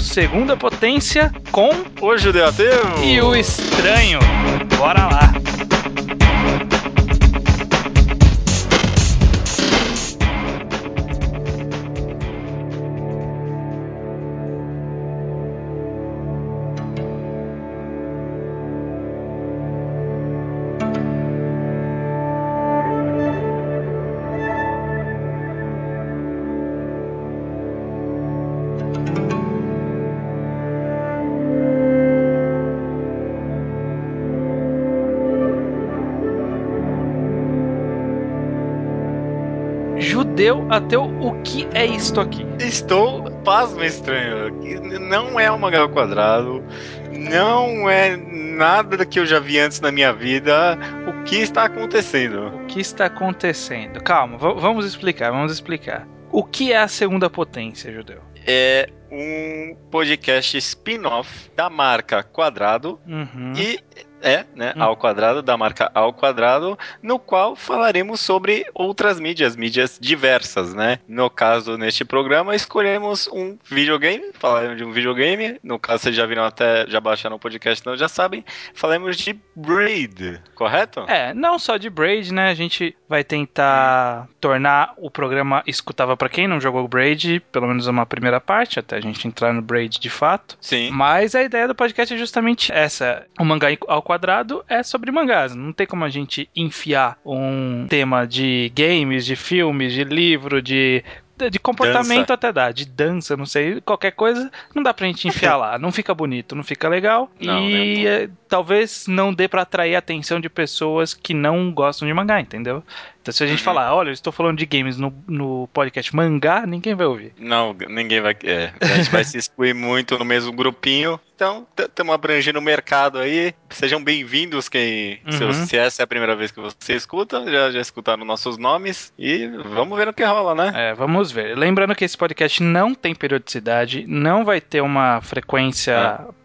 Segunda Potência com o Judeu Ateu e o Estranho. Bora lá! Judeu ateu, o que é isto aqui? Estou pasmo estranho. Não é um mangá ao quadrado, não é nada que eu já vi antes na minha vida. O que está acontecendo? O que está acontecendo? Calma, vamos explicar, vamos explicar. O que é a segunda potência, Judeu? É um podcast spin-off da marca Quadrado uhum. e é, né, hum. ao quadrado, da marca ao quadrado, no qual falaremos sobre outras mídias, mídias diversas, né? No caso, neste programa, escolhemos um videogame, falaremos de um videogame, no caso vocês já viram até, já baixaram o podcast, não já sabem, falamos de Braid, correto? É, não só de Braid, né, a gente vai tentar hum. tornar o programa escutável para quem não jogou Braid, pelo menos uma primeira parte, até a gente entrar no Braid de fato. Sim. Mas a ideia do podcast é justamente essa, o mangá ao quadrado é sobre mangás. Não tem como a gente enfiar um tema de games, de filmes, de livro, de de comportamento dança. até dá, de dança, não sei, qualquer coisa, não dá pra gente enfiar lá. Não fica bonito, não fica legal. Não, e é, talvez não dê para atrair a atenção de pessoas que não gostam de mangá, entendeu? Então, se a gente uhum. falar, olha, eu estou falando de games no, no podcast mangá, ninguém vai ouvir. Não, ninguém vai. É, a gente vai se excluir muito no mesmo grupinho. Então, estamos abrangendo o mercado aí. Sejam bem-vindos quem. Uhum. Se, se, essa é a primeira vez que você escuta, já, já escutaram nossos nomes. E vamos ver no que rola, né? É, vamos ver. Lembrando que esse podcast não tem periodicidade, não vai ter uma frequência. É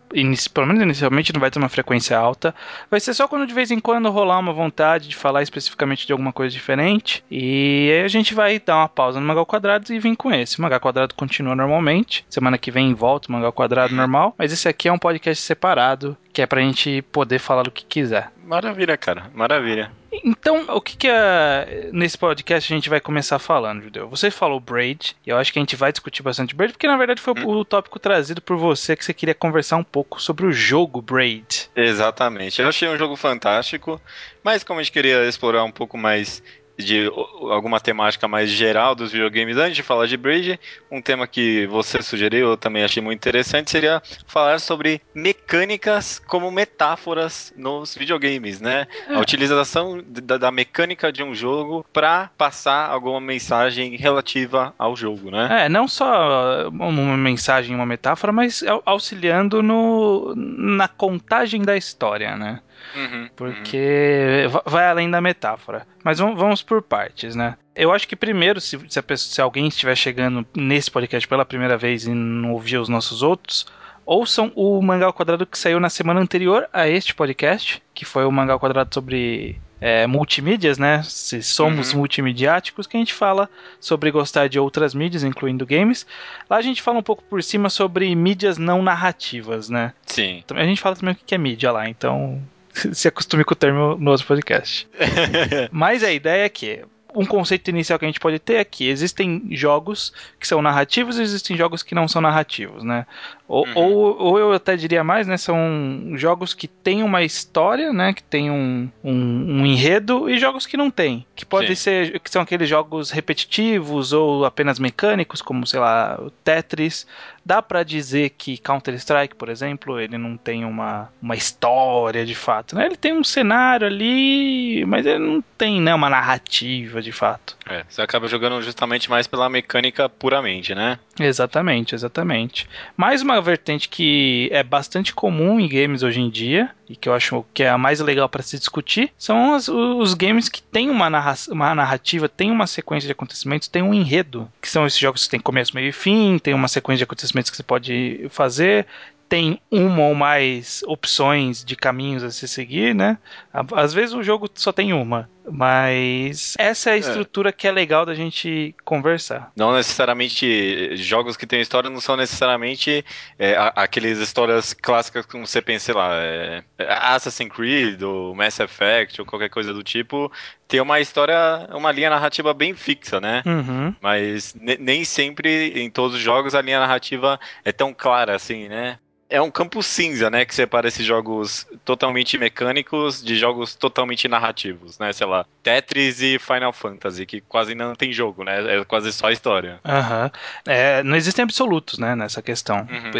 pelo menos inicialmente não vai ter uma frequência alta. Vai ser só quando de vez em quando rolar uma vontade de falar especificamente de alguma coisa diferente. E aí a gente vai dar uma pausa no Magal Quadrado e vir com esse. O Magal Quadrado continua normalmente. Semana que vem volta o Magal Quadrado normal. Mas esse aqui é um podcast separado, que é pra gente poder falar do que quiser. Maravilha, cara. Maravilha. Então, o que que é, nesse podcast a gente vai começar falando, Judeu? Você falou Braid, e eu acho que a gente vai discutir bastante Braid, porque na verdade foi hum. o tópico trazido por você que você queria conversar um pouco sobre o jogo Braid. Exatamente. Eu achei um jogo fantástico, mas como a gente queria explorar um pouco mais de alguma temática mais geral dos videogames antes de falar de Bridge, um tema que você sugeriu, eu também achei muito interessante, seria falar sobre mecânicas como metáforas nos videogames, né? A utilização da, da mecânica de um jogo para passar alguma mensagem relativa ao jogo, né? É, não só uma mensagem, uma metáfora, mas auxiliando no, na contagem da história, né? Uhum, porque uhum. vai além da metáfora. Mas vamos por partes, né? Eu acho que primeiro, se, se, pessoa, se alguém estiver chegando nesse podcast pela primeira vez e não ouvir os nossos outros, ouçam o Mangá ao Quadrado que saiu na semana anterior a este podcast, que foi o Mangá ao Quadrado sobre é, multimídias, né? Se somos uhum. multimediáticos, que a gente fala sobre gostar de outras mídias, incluindo games. Lá a gente fala um pouco por cima sobre mídias não narrativas, né? Sim. A gente fala também o que é mídia lá, então se acostume com o termo no outro podcast. Mas a ideia é que um conceito inicial que a gente pode ter é que existem jogos que são narrativos e existem jogos que não são narrativos, né? Ou, uhum. ou, ou, eu até diria mais, né? São jogos que têm uma história, né? Que tem um, um, um enredo e jogos que não têm. Que pode ser, que são aqueles jogos repetitivos ou apenas mecânicos, como, sei lá, o Tetris. Dá para dizer que Counter-Strike, por exemplo, ele não tem uma, uma história de fato, né? Ele tem um cenário ali, mas ele não tem, né, uma narrativa de fato. É, você acaba jogando justamente mais pela mecânica puramente, né? Exatamente, exatamente. Mais uma vertente que é bastante comum em games hoje em dia, e que eu acho que é a mais legal para se discutir, são os, games que têm uma, narra uma narrativa, têm uma sequência de acontecimentos, tem um enredo, que são esses jogos que têm começo, meio e fim, tem uma sequência de acontecimentos que você pode fazer, tem uma ou mais opções de caminhos a se seguir, né? Às vezes o jogo só tem uma. Mas essa é a estrutura é. que é legal da gente conversar. Não necessariamente. Jogos que têm história não são necessariamente é, aqueles histórias clássicas como você pensa, sei lá, é, Assassin's Creed ou Mass Effect ou qualquer coisa do tipo. Tem uma história, uma linha narrativa bem fixa, né? Uhum. Mas nem sempre em todos os jogos a linha narrativa é tão clara assim, né? É um campo cinza, né? Que separa esses jogos totalmente mecânicos de jogos totalmente narrativos, né? Sei lá, Tetris e Final Fantasy, que quase não tem jogo, né? É quase só história. Aham. Uhum. É, não existem absolutos, né? Nessa questão. Uhum.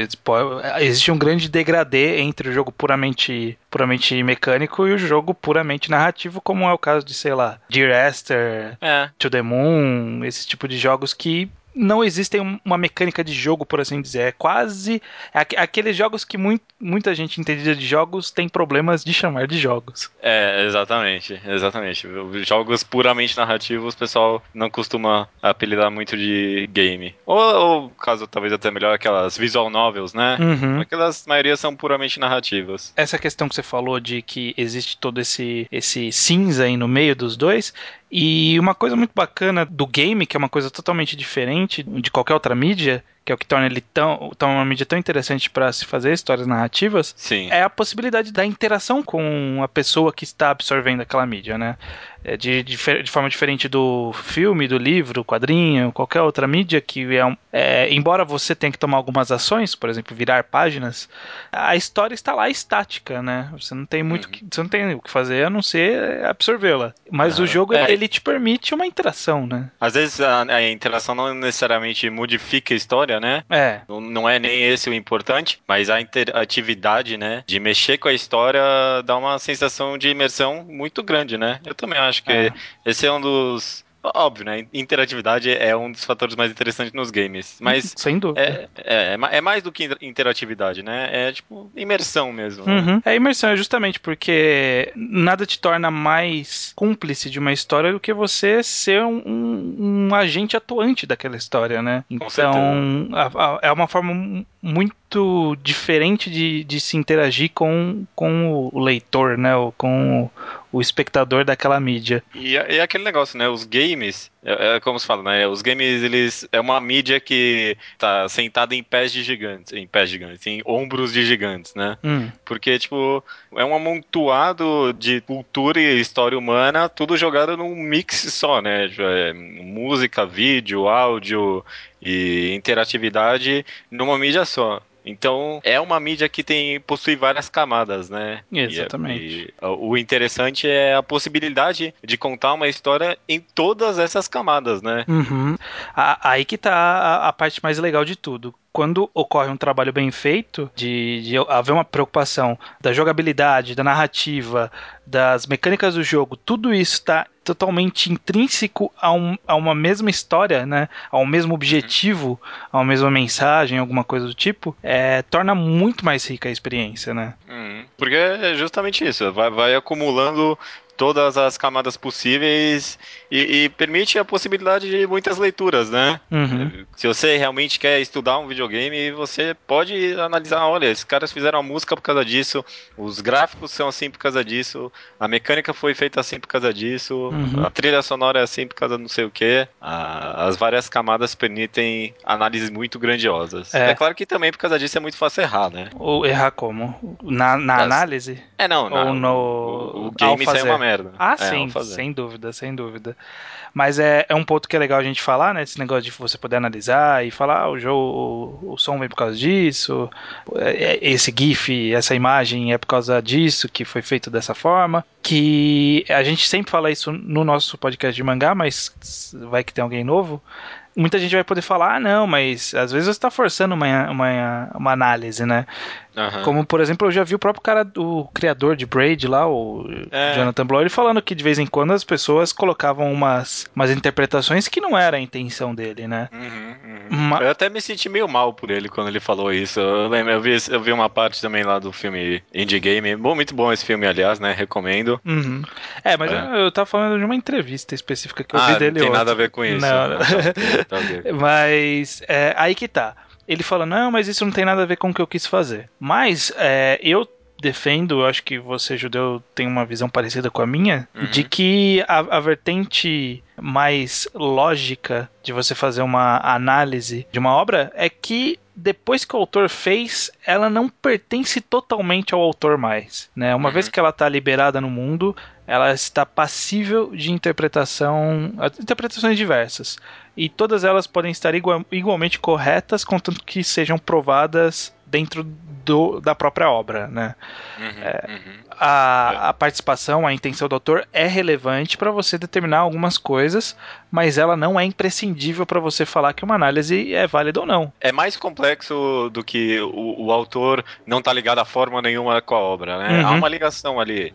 Existe um grande degradê entre o jogo puramente, puramente mecânico e o jogo puramente narrativo, como é o caso de, sei lá, Dear Esther, é. To the Moon, esse tipo de jogos que não existe uma mecânica de jogo, por assim dizer. É quase. É aqueles jogos que muito, muita gente entendida de jogos tem problemas de chamar de jogos. É, exatamente. Exatamente. Jogos puramente narrativos, o pessoal não costuma apelidar muito de game. Ou, ou caso talvez até melhor, aquelas visual novels, né? Uhum. Aquelas, maioria são puramente narrativas. Essa questão que você falou de que existe todo esse, esse cinza aí no meio dos dois, e uma coisa muito bacana do game, que é uma coisa totalmente diferente de qualquer outra mídia, que é o que torna ele tão, tão uma mídia tão interessante para se fazer histórias narrativas, Sim. é a possibilidade da interação com a pessoa que está absorvendo aquela mídia, né? É de, de, de, forma diferente do filme, do livro, quadrinho, qualquer outra mídia que é, um, é, embora você tenha que tomar algumas ações, por exemplo, virar páginas, a história está lá estática, né? Você não tem muito, uhum. que, você não tem o que fazer a não ser absorvê-la. Mas uhum. o jogo é. ele te permite uma interação, né? Às vezes a, a interação não necessariamente modifica a história história, né? É. Não, não é nem esse o importante, mas a interatividade, né? De mexer com a história dá uma sensação de imersão muito grande, né? Eu também acho que é. esse é um dos Óbvio, né? Interatividade é um dos fatores mais interessantes nos games. Mas. Sem dúvida. É, é, é mais do que interatividade, né? É tipo imersão mesmo. Né? Uhum. É imersão, é justamente porque nada te torna mais cúmplice de uma história do que você ser um, um, um agente atuante daquela história, né? Então, a, a, é uma forma muito diferente de, de se interagir com, com o leitor, né? Ou com o, o espectador daquela mídia. E, é, e aquele negócio, né? Os games, é, é, como se fala, né? Os games, eles é uma mídia que tá sentada em pés de gigantes, em pés gigantes, em ombros de gigantes, né? Hum. Porque, tipo, é um amontoado de cultura e história humana, tudo jogado num mix só, né? É, música, vídeo, áudio, e interatividade numa mídia só. Então, é uma mídia que tem possui várias camadas, né? Exatamente. E, e, o interessante é a possibilidade de contar uma história em todas essas camadas, né? Uhum. aí que tá a, a parte mais legal de tudo quando ocorre um trabalho bem feito, de, de, haver uma preocupação da jogabilidade, da narrativa, das mecânicas do jogo, tudo isso está totalmente intrínseco a, um, a, uma mesma história, né? Ao mesmo objetivo, a uma mesma mensagem, alguma coisa do tipo, é, torna muito mais rica a experiência, né? Uhum. Porque é justamente isso, vai, vai acumulando todas as camadas possíveis e, e, permite a possibilidade de muitas leituras, né? Uhum. Se você realmente quer estudar um videogame, você pode analisar, olha, esses caras fizeram a música por causa disso, os gráficos são assim por causa disso, a mecânica foi feita assim por causa disso, uhum. a trilha sonora é assim por causa não sei o que. As várias camadas permitem análises muito grandiosas. É. é. claro que também por causa disso é muito fácil errar, né? Ou errar como? Na, na análise? É, não. Ou na, no... O, o game sai uma merda. Ah, é, sim, sem dúvida, sem dúvida. Mas é, é um ponto que é legal a gente falar, né? Esse negócio de você poder analisar e falar, ah, o jogo, o, o som vem por causa disso, é, é, esse GIF, essa imagem é por causa disso, que foi feito dessa forma. Que a gente sempre fala isso no nosso podcast de mangá, mas vai que tem alguém novo muita gente vai poder falar, ah, não, mas às vezes você está forçando uma, uma, uma análise, né? Uhum. Como, por exemplo, eu já vi o próprio cara, o criador de Braid lá, o é. Jonathan Blow, ele falando que de vez em quando as pessoas colocavam umas, umas interpretações que não era a intenção dele, né? Uhum, uhum. Eu até me senti meio mal por ele quando ele falou isso. Eu lembro, eu vi, eu vi uma parte também lá do filme Indie Game. Bom, muito bom esse filme, aliás, né? Recomendo. Uhum. É, mas é. Eu, eu tava falando de uma entrevista específica que eu ah, vi dele não tem nada a ver com isso. Não, não. Tá mas é, aí que tá ele fala: não, mas isso não tem nada a ver com o que eu quis fazer. Mas é, eu defendo, eu acho que você, judeu, tem uma visão parecida com a minha, uhum. de que a, a vertente mais lógica de você fazer uma análise de uma obra é que depois que o autor fez, ela não pertence totalmente ao autor mais, né? Uma uhum. vez que ela está liberada no mundo, ela está passível de interpretação, interpretações diversas. E todas elas podem estar igual, igualmente corretas, contanto que sejam provadas dentro do, da própria obra, né? Uhum, é, uhum. A, a, participação, a intenção do autor é relevante para você determinar algumas coisas, mas ela não é imprescindível para você falar que uma análise é válida ou não. É mais complexo do que o, o autor não tá ligado a forma nenhuma com a obra, né? Uhum. Há uma ligação ali.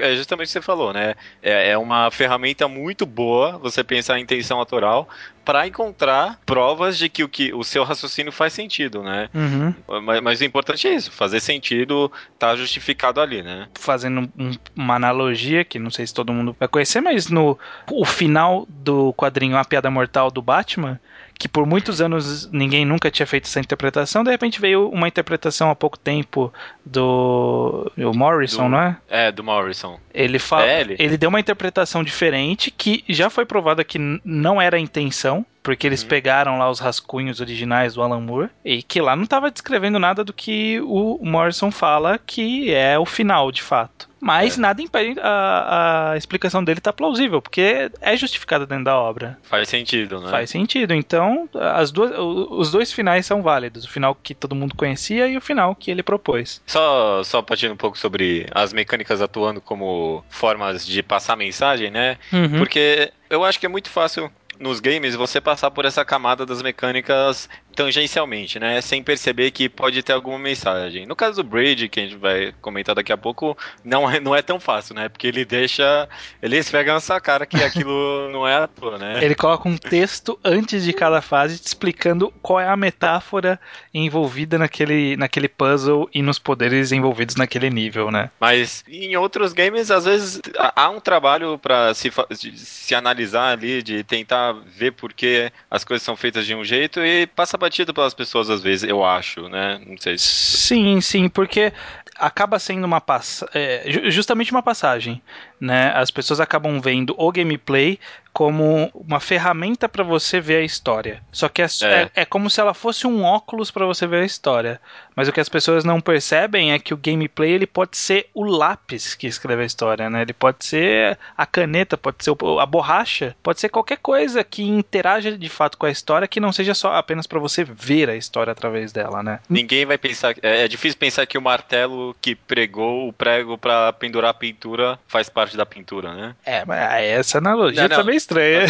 É justamente o que você falou, né? É, é uma ferramenta muito boa você pensar em intenção autoral para encontrar provas de que o, que o seu raciocínio faz sentido, né? Uhum. Mas, mas, o importante é isso, fazer sentido, tá justificado ali, né? Fazendo um, uma analogia que não sei se todo mundo vai conhecer, mas no o final do quadrinho A Piada Mortal do Batman, que por muitos anos ninguém nunca tinha feito essa interpretação, de repente veio uma interpretação há pouco tempo do, do Morrison, do, não é? É, do Morrison. Ele fala, é ele. ele deu uma interpretação diferente que já foi provada que não era a intenção, porque eles uhum. pegaram lá os rascunhos originais do Alan Moore e que lá não estava descrevendo nada do que o Morrison fala que é o final de fato. Mas é. nada impede a, a explicação dele tá plausível, porque é justificada dentro da obra. Faz sentido, né? Faz sentido. Então, as duas, os dois finais são válidos. O final que todo mundo conhecia e o final que ele propôs. Só, só partindo um pouco sobre as mecânicas atuando como formas de passar mensagem, né? Uhum. Porque eu acho que é muito fácil nos games você passar por essa camada das mecânicas tangencialmente, né? Sem perceber que pode ter alguma mensagem. No caso do Braid, que a gente vai comentar daqui a pouco, não é, não é tão fácil, né? Porque ele deixa. Ele esfrega na sua cara que aquilo não é à toa, né? Ele coloca um texto antes de cada fase te explicando qual é a metáfora envolvida naquele, naquele puzzle e nos poderes envolvidos naquele nível, né? Mas em outros games, às vezes, há um trabalho para se, se analisar ali, de tentar ver por que as coisas são feitas de um jeito e passa batido pelas pessoas às vezes, eu acho, né? Não sei se... Sim, sim, porque acaba sendo uma pass... É, justamente uma passagem, né? As pessoas acabam vendo o gameplay como uma ferramenta para você ver a história. Só que é, é. é, é como se ela fosse um óculos para você ver a história. Mas o que as pessoas não percebem é que o gameplay ele pode ser o lápis que escreve a história, né? Ele pode ser a caneta, pode ser a borracha, pode ser qualquer coisa que interaja de fato com a história que não seja só apenas para você ver a história através dela, né? Ninguém vai pensar, é, é difícil pensar que o martelo que pregou o prego para pendurar a pintura faz parte da pintura, né? É, mas essa analogia não, não. também estranha.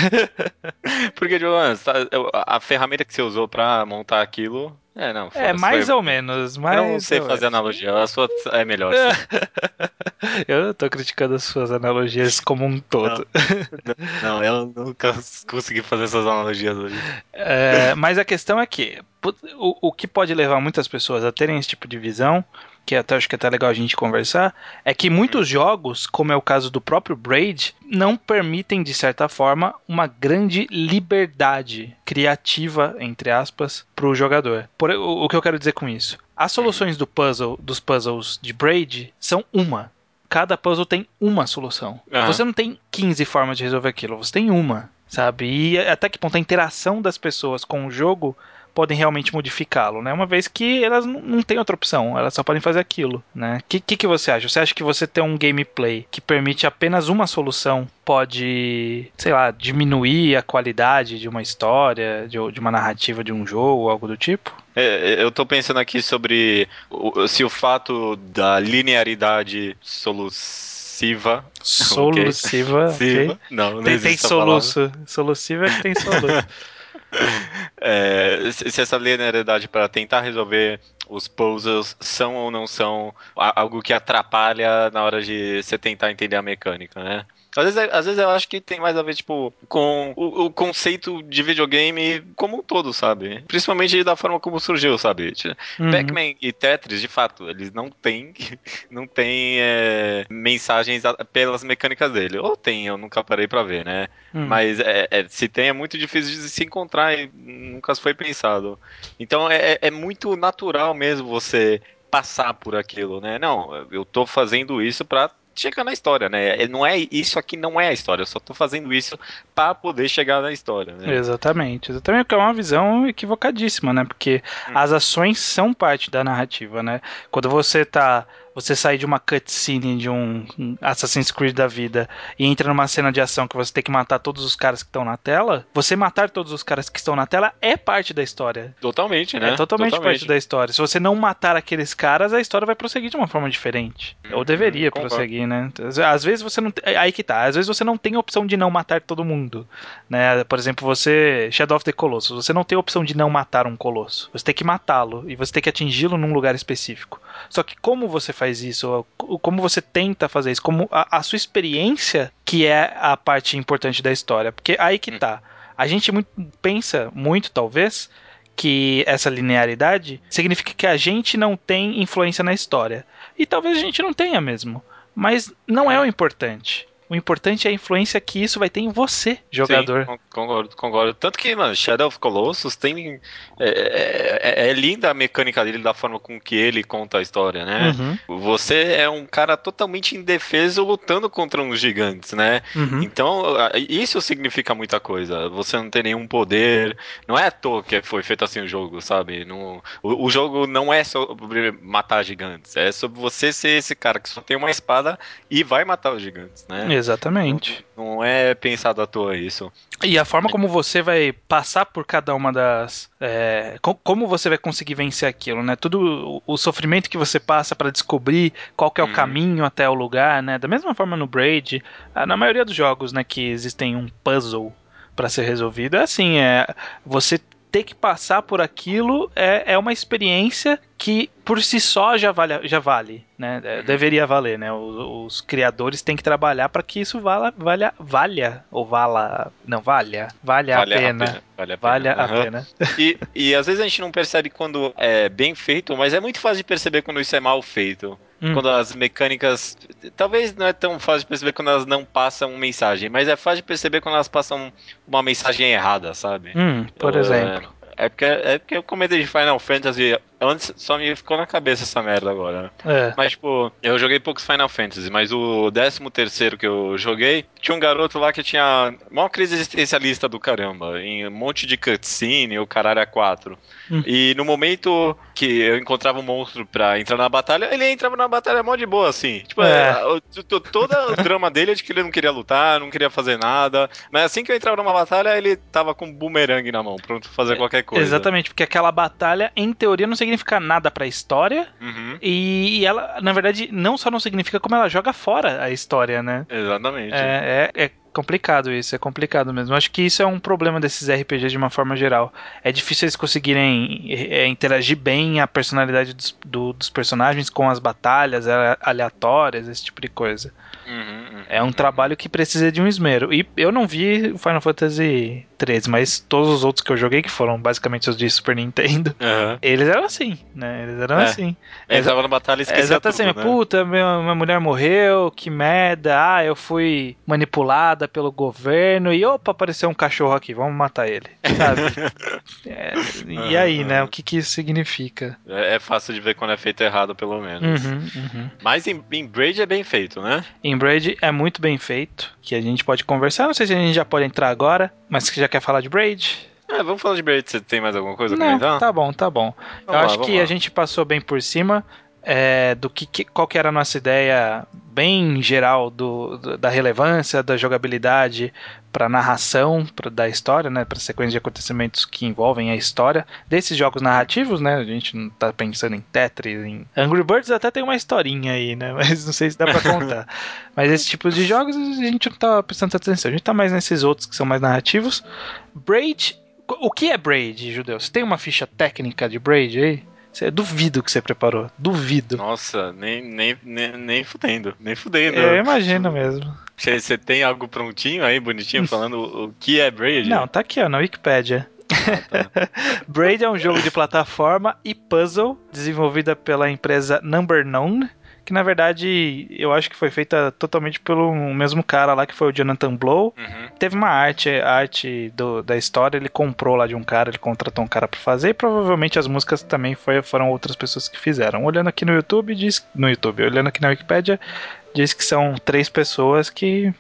Porque, Jonas, tá, a ferramenta que você usou para montar aquilo é, não. É, mais foi... ou menos. Mais eu não sei fazer analogia, a sua é melhor. eu tô criticando as suas analogias como um todo. Não, não eu nunca consegui fazer essas analogias hoje. É, mas a questão é que o, o que pode levar muitas pessoas a terem esse tipo de visão que até acho que é até legal a gente conversar, é que muitos jogos, como é o caso do próprio Braid, não permitem, de certa forma, uma grande liberdade criativa, entre aspas, para o jogador. Por, o, o que eu quero dizer com isso? As soluções do puzzle, dos puzzles de Braid são uma. Cada puzzle tem uma solução. Uhum. Você não tem 15 formas de resolver aquilo, você tem uma, sabe? E até que ponto a interação das pessoas com o jogo podem realmente modificá-lo, né? Uma vez que elas não têm outra opção, elas só podem fazer aquilo, né? O que, que, que você acha? Você acha que você ter um gameplay que permite apenas uma solução pode, sei lá, diminuir a qualidade de uma história, de, de uma narrativa de um jogo, algo do tipo? É, eu tô pensando aqui sobre o, se o fato da linearidade soluciva Soluciva. Okay. okay. Não, não tem, tem soluço. Soluciva é que tem soluço. é, se essa linearidade para tentar resolver os puzzles são ou não são algo que atrapalha na hora de você tentar entender a mecânica, né? Às vezes, às vezes eu acho que tem mais a ver, tipo, com o, o, conceito de videogame como um todo, sabe? Principalmente da forma como surgiu, sabe? Uhum. Pac-Man e Tetris, de fato, eles não têm, não têm é, mensagens pelas mecânicas dele. Ou tem, eu nunca parei pra ver, né? Uhum. Mas é, é, se tem, é muito difícil de se encontrar e nunca foi pensado. Então é, é, é muito natural mesmo você passar por aquilo, né? Não, eu tô fazendo isso para chegar na história, né? Não é isso aqui não é a história, eu só tô fazendo isso para poder chegar na história, né? Exatamente, exatamente, que é uma visão equivocadíssima, né? Porque hum. as ações são parte da narrativa, né? Quando você tá você sair de uma cutscene de um Assassin's Creed da vida e entra numa cena de ação que você tem que matar todos os caras que estão na tela, você matar todos os caras que estão na tela é parte da história. Totalmente, né? É totalmente, totalmente. parte da história. Se você não matar aqueles caras, a história vai prosseguir de uma forma diferente. Hum, Ou deveria hum, prosseguir, né? Às vezes você não. Aí que tá. Às vezes você não tem a opção de não matar todo mundo. Né? Por exemplo, você. Shadow of the Colossus. Você não tem a opção de não matar um colosso. Você tem que matá-lo. E você tem que atingi-lo num lugar específico. Só que como você faz isso, como você tenta fazer isso, como a, a, sua experiência que é a parte importante da história. Porque aí que tá. A gente muito, pensa muito, talvez, que essa linearidade significa que a gente não tem influência na história. E talvez a gente não tenha mesmo. Mas não é o importante. O importante é a influência que isso vai ter em você, jogador. Sim, concordo, concordo. Tanto que, mano, Shadow of Colossus tem. É, é, é, é, linda a mecânica dele, da forma com que ele conta a história, né? Uhum. Você é um cara totalmente indefeso lutando contra uns gigantes, né? Uhum. Então, isso significa muita coisa. Você não tem nenhum poder. Não é à toa que foi feito assim o jogo, sabe? Não, o, o jogo não é sobre matar gigantes. É sobre você ser esse cara que só tem uma espada e vai matar os gigantes, né? Exatamente. Não, não, é pensado à toa isso. E a forma como você vai passar por cada uma das. É, como você vai conseguir vencer aquilo, né? Tudo o sofrimento que você passa para descobrir qual que é o uhum. caminho até o lugar, né? Da mesma forma no Braid, na maioria dos jogos, né, que existem um puzzle para ser resolvido, é assim, é você ter que passar por aquilo é, é uma experiência que por si só já vale, já vale né? É, uhum. Deveria valer, né? Os, os criadores têm que trabalhar para que isso valha, valha, valha, ou vala, não, valha, valha vale a, pena. a pena. Vale a pena. Vale a uhum. pena. E, e às vezes a gente não percebe quando é bem feito, mas é muito fácil de perceber quando isso é mal feito. Hum. Quando as mecânicas. Talvez não é tão fácil de perceber quando elas não passam mensagem, mas é fácil de perceber quando elas passam uma mensagem errada, sabe? Hum, por Eu, exemplo. É, é porque, é porque eu comentei de Final Fantasy Antes só me ficou na cabeça essa merda agora. Né? É. Mas, tipo, eu joguei poucos Final Fantasy, mas o 13 terceiro que eu joguei, tinha um garoto lá que tinha uma crise existencialista do caramba, em um monte de cutscene, o caralho é 4. Hum. E no momento que eu encontrava um monstro pra entrar na batalha, ele entrava na batalha mó de boa, assim. Tipo, é. todo o drama dele é de que ele não queria lutar, não queria fazer nada. Mas assim que eu entrava numa batalha, ele tava com um boomerang na mão, pronto pra fazer qualquer coisa. Exatamente, porque aquela batalha, em teoria, não significa significa nada pra história. Uhum. E, ela, na verdade, não só não significa, como ela joga fora a história, né? Exatamente. É, é, é complicado isso, é complicado mesmo. Acho que isso é um problema desses RPGs de uma forma geral. É difícil eles conseguirem é, interagir bem a personalidade dos, do, dos personagens com as batalhas aleatórias, esse tipo de coisa. Uhum, uhum, é um trabalho que precisa de um esmero. E eu não vi Final Fantasy 13, mas todos os outros que eu joguei, que foram basicamente os de Super Nintendo, uhum. eles eram assim, né? Eles eram é. assim. Eles estavam na batalha e Exatamente assim, né? puta, minha, minha mulher morreu, que merda, ah, eu fui manipulada pelo governo e opa, apareceu um cachorro aqui, vamos matar ele, sabe? é, e aí, né? O que que isso significa? É, é, fácil de ver quando é feito errado, pelo menos. Uhum, uhum. Mas em, em Braid é bem feito, né? Em Braid é muito bem feito, que a gente pode conversar. Não sei se a gente já pode entrar agora, mas você já quer falar de Braid? É, vamos falar de Braid. Você tem mais alguma coisa a comentar? Tá bom, tá bom. Vamos Eu lá, acho que lá. a gente passou bem por cima é, do que, que, qual que era a nossa ideia bem geral do, do da relevância da jogabilidade para narração pra, da história, né, para sequência de acontecimentos que envolvem a história desses jogos narrativos, né? A gente não tá pensando em Tetris, em Angry Birds até tem uma historinha aí, né? Mas não sei se dá para contar. Mas esse tipo de jogos a gente não tá prestando atenção. A gente tá mais nesses outros que são mais narrativos. Braid, o que é Braid, Judeu? Você tem uma ficha técnica de Braid aí? Você, duvido que você preparou. Duvido. Nossa, nem, nem, nem, nem fudendo. Nem fudendo. Eu imagino mesmo. Você tem algo prontinho aí, bonitinho, falando o que é Braid? Não, tá aqui, ó, na Wikipedia. Ah, tá. Braid é um jogo de plataforma e puzzle desenvolvida pela empresa Number Known que na verdade eu acho que foi feita totalmente pelo mesmo cara lá que foi o Jonathan Blow. Uhum. Teve uma arte, arte do, da história, ele comprou lá de um cara, ele contratou um cara para fazer e provavelmente as músicas também foi, foram outras pessoas que fizeram. Olhando aqui no YouTube, diz no YouTube, olhando aqui na Wikipedia, diz que são três pessoas que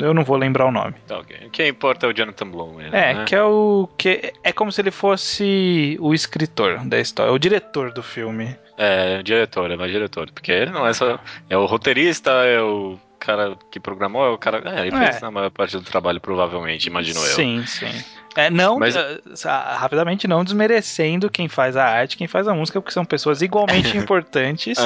eu não vou lembrar o nome. Tá, okay. O que importa é o Jonathan Blow mesmo, É, né? que é o que é como se ele fosse o escritor da história, o diretor do filme. É, o diretor, é mais diretor, porque ele não é só é o roteirista, é o cara que programou, é o cara, é, ele fez é. na maior parte do trabalho provavelmente, imagino eu. Sim, sim. É, não, Mas... uh, rapidamente, não desmerecendo quem faz a arte, quem faz a música, porque são pessoas igualmente importantes.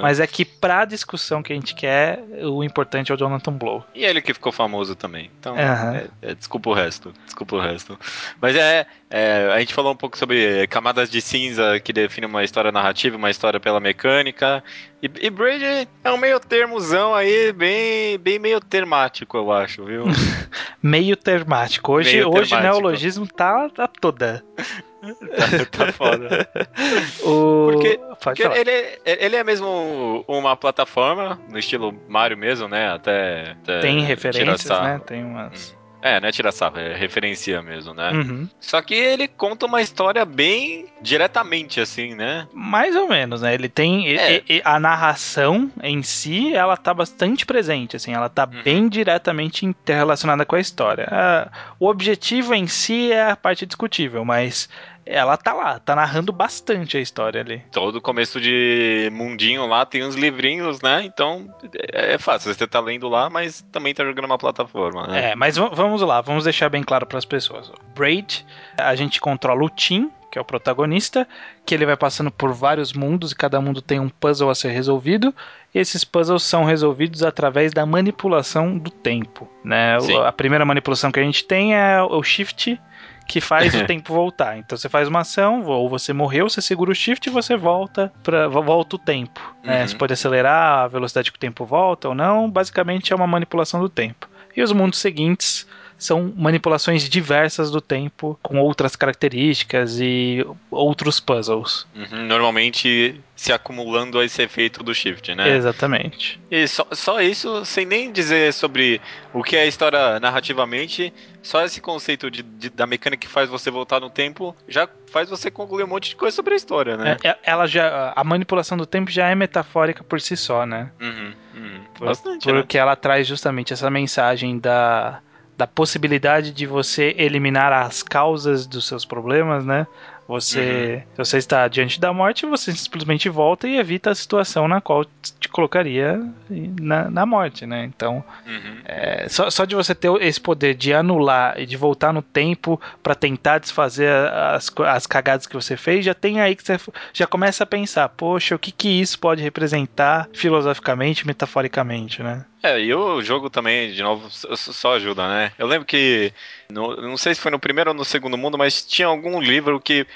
Mas é que pra discussão que a gente quer, o importante é o Jonathan Blow. E ele que ficou famoso também. Então, é, é, desculpa o resto. Desculpa o resto. Mas é, é, a gente falou um pouco sobre camadas de cinza que definem uma história narrativa, uma história pela mecânica. E, e é um meio termozão aí, bem, bem meio termático, eu acho, viu? meio termático. Hoje, meio hoje termático. neologismo tá, tá toda. tá, tá foda. o... Porque, porque ele, ele é mesmo uma plataforma, no estilo Mario mesmo, né? Até. até Tem referências, né? Tem umas. Hum. É, né, tira sarro, é referencia mesmo, né? Uhum. Só que ele conta uma história bem diretamente, assim, né? Mais ou menos, né? Ele tem. É. a narração em si, ela tá bastante presente, assim, ela tá uhum. bem diretamente interrelacionada com a história. o objetivo em si é a parte discutível, mas ela tá lá, tá narrando bastante a história ali. Todo começo de mundinho lá tem uns livrinhos, né? Então é, é fácil, você tá lendo lá, mas também tá jogando uma plataforma, né? É, mas vamos lá, vamos deixar bem claro para as pessoas. Braid, a gente controla o Tim, que é o protagonista, que ele vai passando por vários mundos e cada mundo tem um puzzle a ser resolvido. E esses puzzles são resolvidos através da manipulação do tempo, né? Sim. A primeira manipulação que a gente tem é o shift que faz o tempo voltar. Então você faz uma ação, ou você morreu, você segura o shift e você volta para volta o tempo. Né? Uhum. Você pode acelerar a velocidade que o tempo volta ou não. Basicamente é uma manipulação do tempo. E os mundos seguintes são manipulações diversas do tempo, com outras características e outros puzzles. Uhum, normalmente se acumulando a esse efeito do shift, né? Exatamente. E só, só isso, sem nem dizer sobre o que é a história narrativamente, só esse conceito de, de, da mecânica que faz você voltar no tempo já faz você concluir um monte de coisa sobre a história, né? É, é ela já, a manipulação do tempo já é metafórica por si só, né? Uhum, uhum. Por, Bastante, porque né? ela traz justamente essa mensagem da da possibilidade de você eliminar as causas dos seus problemas, né? Você, uhum. você está diante da morte, você simplesmente volta e evita a situação na qual te colocaria na, na morte, né? Então, uhum. é, só, só de você ter esse poder de anular e de voltar no tempo para tentar desfazer as, as cagadas que você fez, já tem aí que você já começa a pensar, poxa, o que que isso pode representar filosoficamente, metaforicamente, né? É, e o jogo também, de novo, só ajuda, né? Eu lembro que, no, não sei se foi no primeiro ou no segundo mundo, mas tinha algum livro que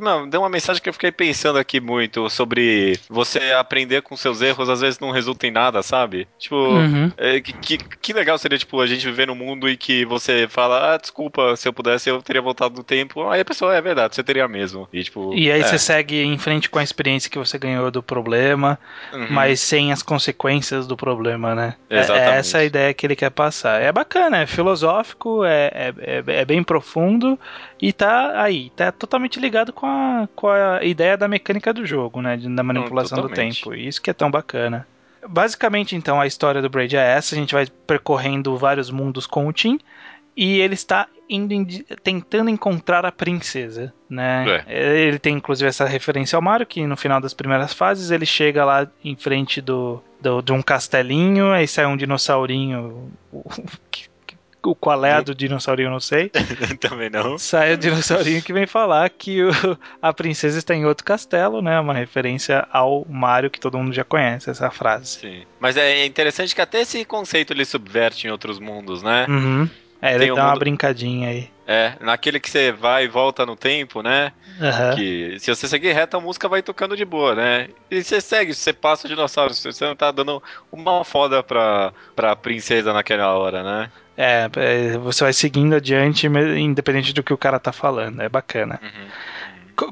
não, deu uma mensagem que eu fiquei pensando aqui muito sobre você aprender com seus erros, às vezes não resulta em nada, sabe? Tipo, uhum. é, que, que legal seria, tipo, a gente viver num mundo em que você fala, ah, desculpa, se eu pudesse eu teria voltado no tempo. Aí a pessoa, é verdade, você teria mesmo. E, tipo, e aí é. você segue em frente com a experiência que você ganhou do problema, uhum. mas sem as consequências do problema, né? É, Exatamente. É essa a ideia que ele quer passar. É bacana, é filosófico, é, é, é, é bem profundo e tá aí, tá totalmente ligado com a, com a ideia da mecânica do jogo, né? Da manipulação do tempo. Isso que é tão bacana. Basicamente, então, a história do Braid é essa. A gente vai percorrendo vários mundos com o Tim. E ele está indo tentando encontrar a princesa, né? É. Ele tem inclusive essa referência ao Mario, que no final das primeiras fases ele chega lá em frente do, do de um castelinho, aí sai um dinossaurinho o qual é a do dinossaurinho, não sei. Também não. Sai o dinossaurinho que vem falar que o, a princesa está em outro castelo, né? Uma referência ao Mario que todo mundo já conhece, essa frase. Sim. Mas é interessante que até esse conceito ele subverte em outros mundos, né? Uhum. É, ele Tem dá um uma brincadinha aí. É, naquele que você vai e volta no tempo, né? Uhum. Que se você seguir reto, a música vai tocando de boa, né? E você segue, você passa o dinossauro, você não tá dando uma foda pra, pra princesa naquela hora, né? É, é, você vai seguindo adiante, independente do que o cara tá falando. É bacana. Uhum.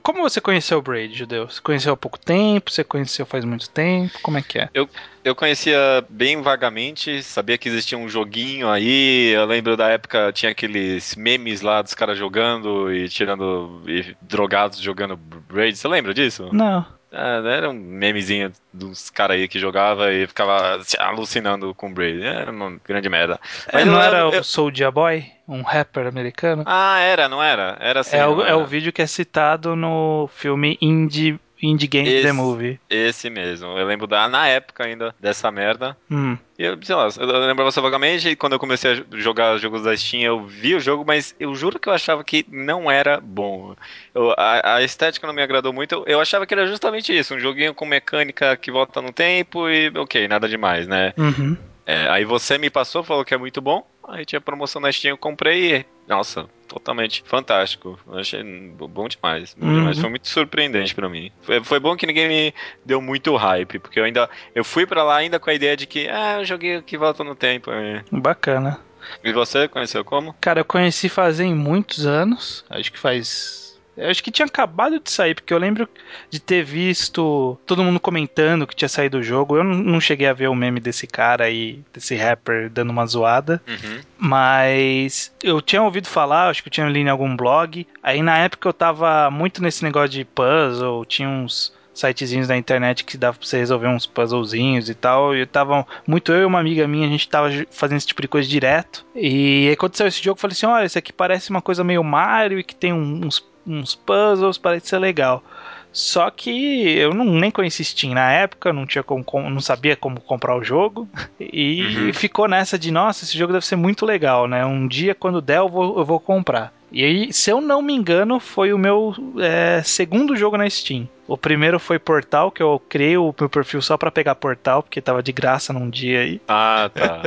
Como você conheceu o Braid, Judeu? Você conheceu há pouco tempo? Você conheceu faz muito tempo? Como é que é? Eu, eu conhecia bem vagamente, sabia que existia um joguinho aí. Eu lembro da época tinha aqueles memes lá dos caras jogando e tirando. E drogados jogando Braid. Você lembra disso? Não. Ah, era um memezinho dos caras aí que jogava e ficava alucinando com o Braid. Era uma grande merda. Mas é, não era eu... o Soulja Boy? Um rapper americano? Ah, era, não era? Era assim. É, o, era. é o vídeo que é citado no filme Indie Indie Game esse, The Movie. Esse mesmo. Eu lembro da, na época ainda dessa merda. Hum. E eu, sei lá, eu lembrava só vagamente, e quando eu comecei a jogar jogos da Steam, eu vi o jogo, mas eu juro que eu achava que não era bom. Eu, a, a, estética não me agradou muito. Eu, eu, achava que era justamente isso, um joguinho com mecânica que volta no tempo e ok, nada demais, né? Uhum. É, aí você me passou, falou que é muito bom. Aí tinha promoção na Steam, eu comprei e, nossa, totalmente fantástico. Eu achei bom demais. Bom uhum. demais. Foi muito surpreendente para mim. Foi, foi, bom que ninguém me deu muito hype, porque eu ainda eu fui para lá ainda com a ideia de que, ah, eu joguei que volta no tempo. É. Bacana. E você conheceu como? Cara, eu conheci fazem muitos anos. Acho que faz eu acho que tinha acabado de sair, porque eu lembro de ter visto todo mundo comentando que tinha saído o jogo. Eu não cheguei a ver o meme desse cara aí, desse rapper, dando uma zoada. Uhum. Mas eu tinha ouvido falar, acho que eu tinha lido em algum blog. Aí na época eu tava muito nesse negócio de puzzle, tinha uns sitezinhos da internet que dava pra você resolver uns puzzlezinhos e tal. E eu tava muito eu e uma amiga minha, a gente tava fazendo esse tipo de coisa direto. E aí aconteceu esse jogo, eu falei assim: olha, isso aqui parece uma coisa meio Mario e que tem uns uns puzzles, parece ser legal. Só que eu não, nem conheci Steam na época, não tinha como, não sabia como comprar o jogo. E uhum. ficou nessa de, nossa, esse jogo deve ser muito legal, né? Um dia, quando der, eu vou, eu vou comprar. E aí, se eu não me engano, foi o meu é, segundo jogo na Steam. O primeiro foi Portal, que eu criei o meu perfil só para pegar Portal, porque tava de graça num dia aí. Ah, tá.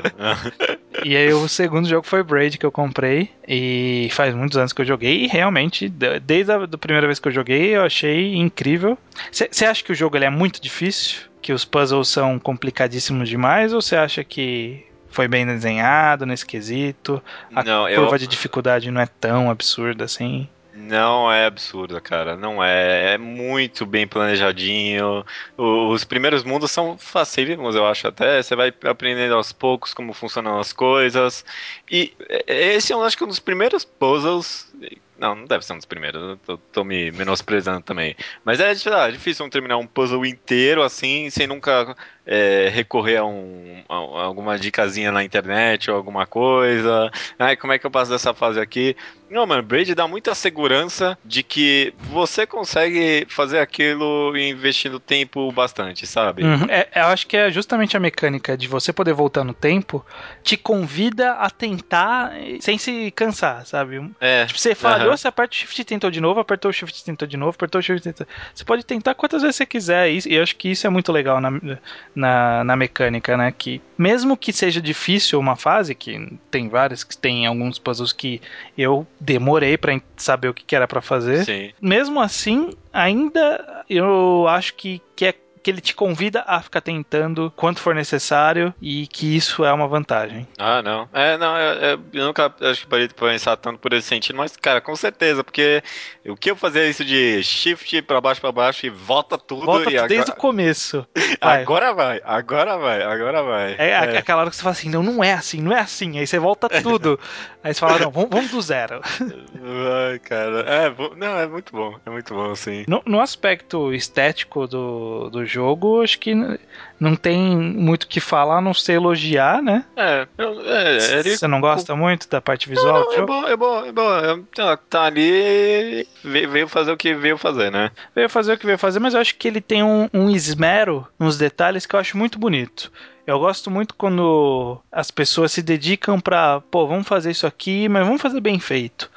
e aí o segundo jogo foi Braid, que eu comprei. E faz muitos anos que eu joguei. E realmente, desde a primeira vez que eu joguei, eu achei incrível. Você acha que o jogo ele é muito difícil? Que os puzzles são complicadíssimos demais? Ou você acha que foi bem desenhado nesse quesito. A não, curva eu... de dificuldade não é tão absurda assim. Não é absurda, cara. Não é. É muito bem planejadinho. Os primeiros mundos são facílimos, eu acho até. Você vai aprendendo aos poucos como funcionam as coisas. E esse é, acho que, um dos primeiros puzzles não, não deve ser um dos primeiros. Tô, tô me menosprezando também. Mas é, é difícil terminar um puzzle inteiro assim, sem nunca é, recorrer a, um, a, alguma dicasinha na internet ou alguma coisa. Ai, como é que eu passo dessa fase aqui? Não, mano, Braid dá muita segurança de que você consegue fazer aquilo investindo tempo bastante, sabe? Uhum. É, eu acho que é justamente a mecânica de você poder voltar no tempo te convida a tentar sem se cansar, sabe? É. Tipo, você falhou, uhum. você aperta o shift e tentou de novo, apertou o shift e tentou de novo, apertou o shift e tentou. Você pode tentar quantas vezes você quiser, e eu acho que isso é muito legal na, na, na mecânica, né? Que mesmo que seja difícil uma fase, que tem várias, que tem alguns puzzles que eu demorei para saber o que, que era para fazer. Sim. Mesmo assim, ainda eu acho que, que é que ele te convida a ficar tentando quanto for necessário e que isso é uma vantagem. Ah, não. É, não, é, é, eu nunca acho que parei de pensar tanto por esse sentido, mas, cara, com certeza, porque o que eu fazia isso de shift pra baixo pra baixo e volta tudo. Volta e agora... desde o começo. Vai. Agora vai, agora vai, agora vai. É, é, aquela hora que você fala assim, não, não é assim, não é assim. Aí você volta tudo. Aí você fala, não, vamos, vamos do zero. Ai, cara. É, não, é muito bom, é muito bom, assim. No, no aspecto estético do, do jogo, acho que não tem muito o que falar, a não ser elogiar, né? É, é, Você não gosta muito da parte visual não, não, É bom, é bom, é bom. Tá, tá ali veio fazer o que veio fazer, né? Veio fazer o que veio fazer, mas eu acho que ele tem um, um esmero nos detalhes que eu acho muito bonito. Eu gosto muito quando as pessoas se dedicam para, pô, vamos fazer isso aqui, mas vamos fazer bem feito.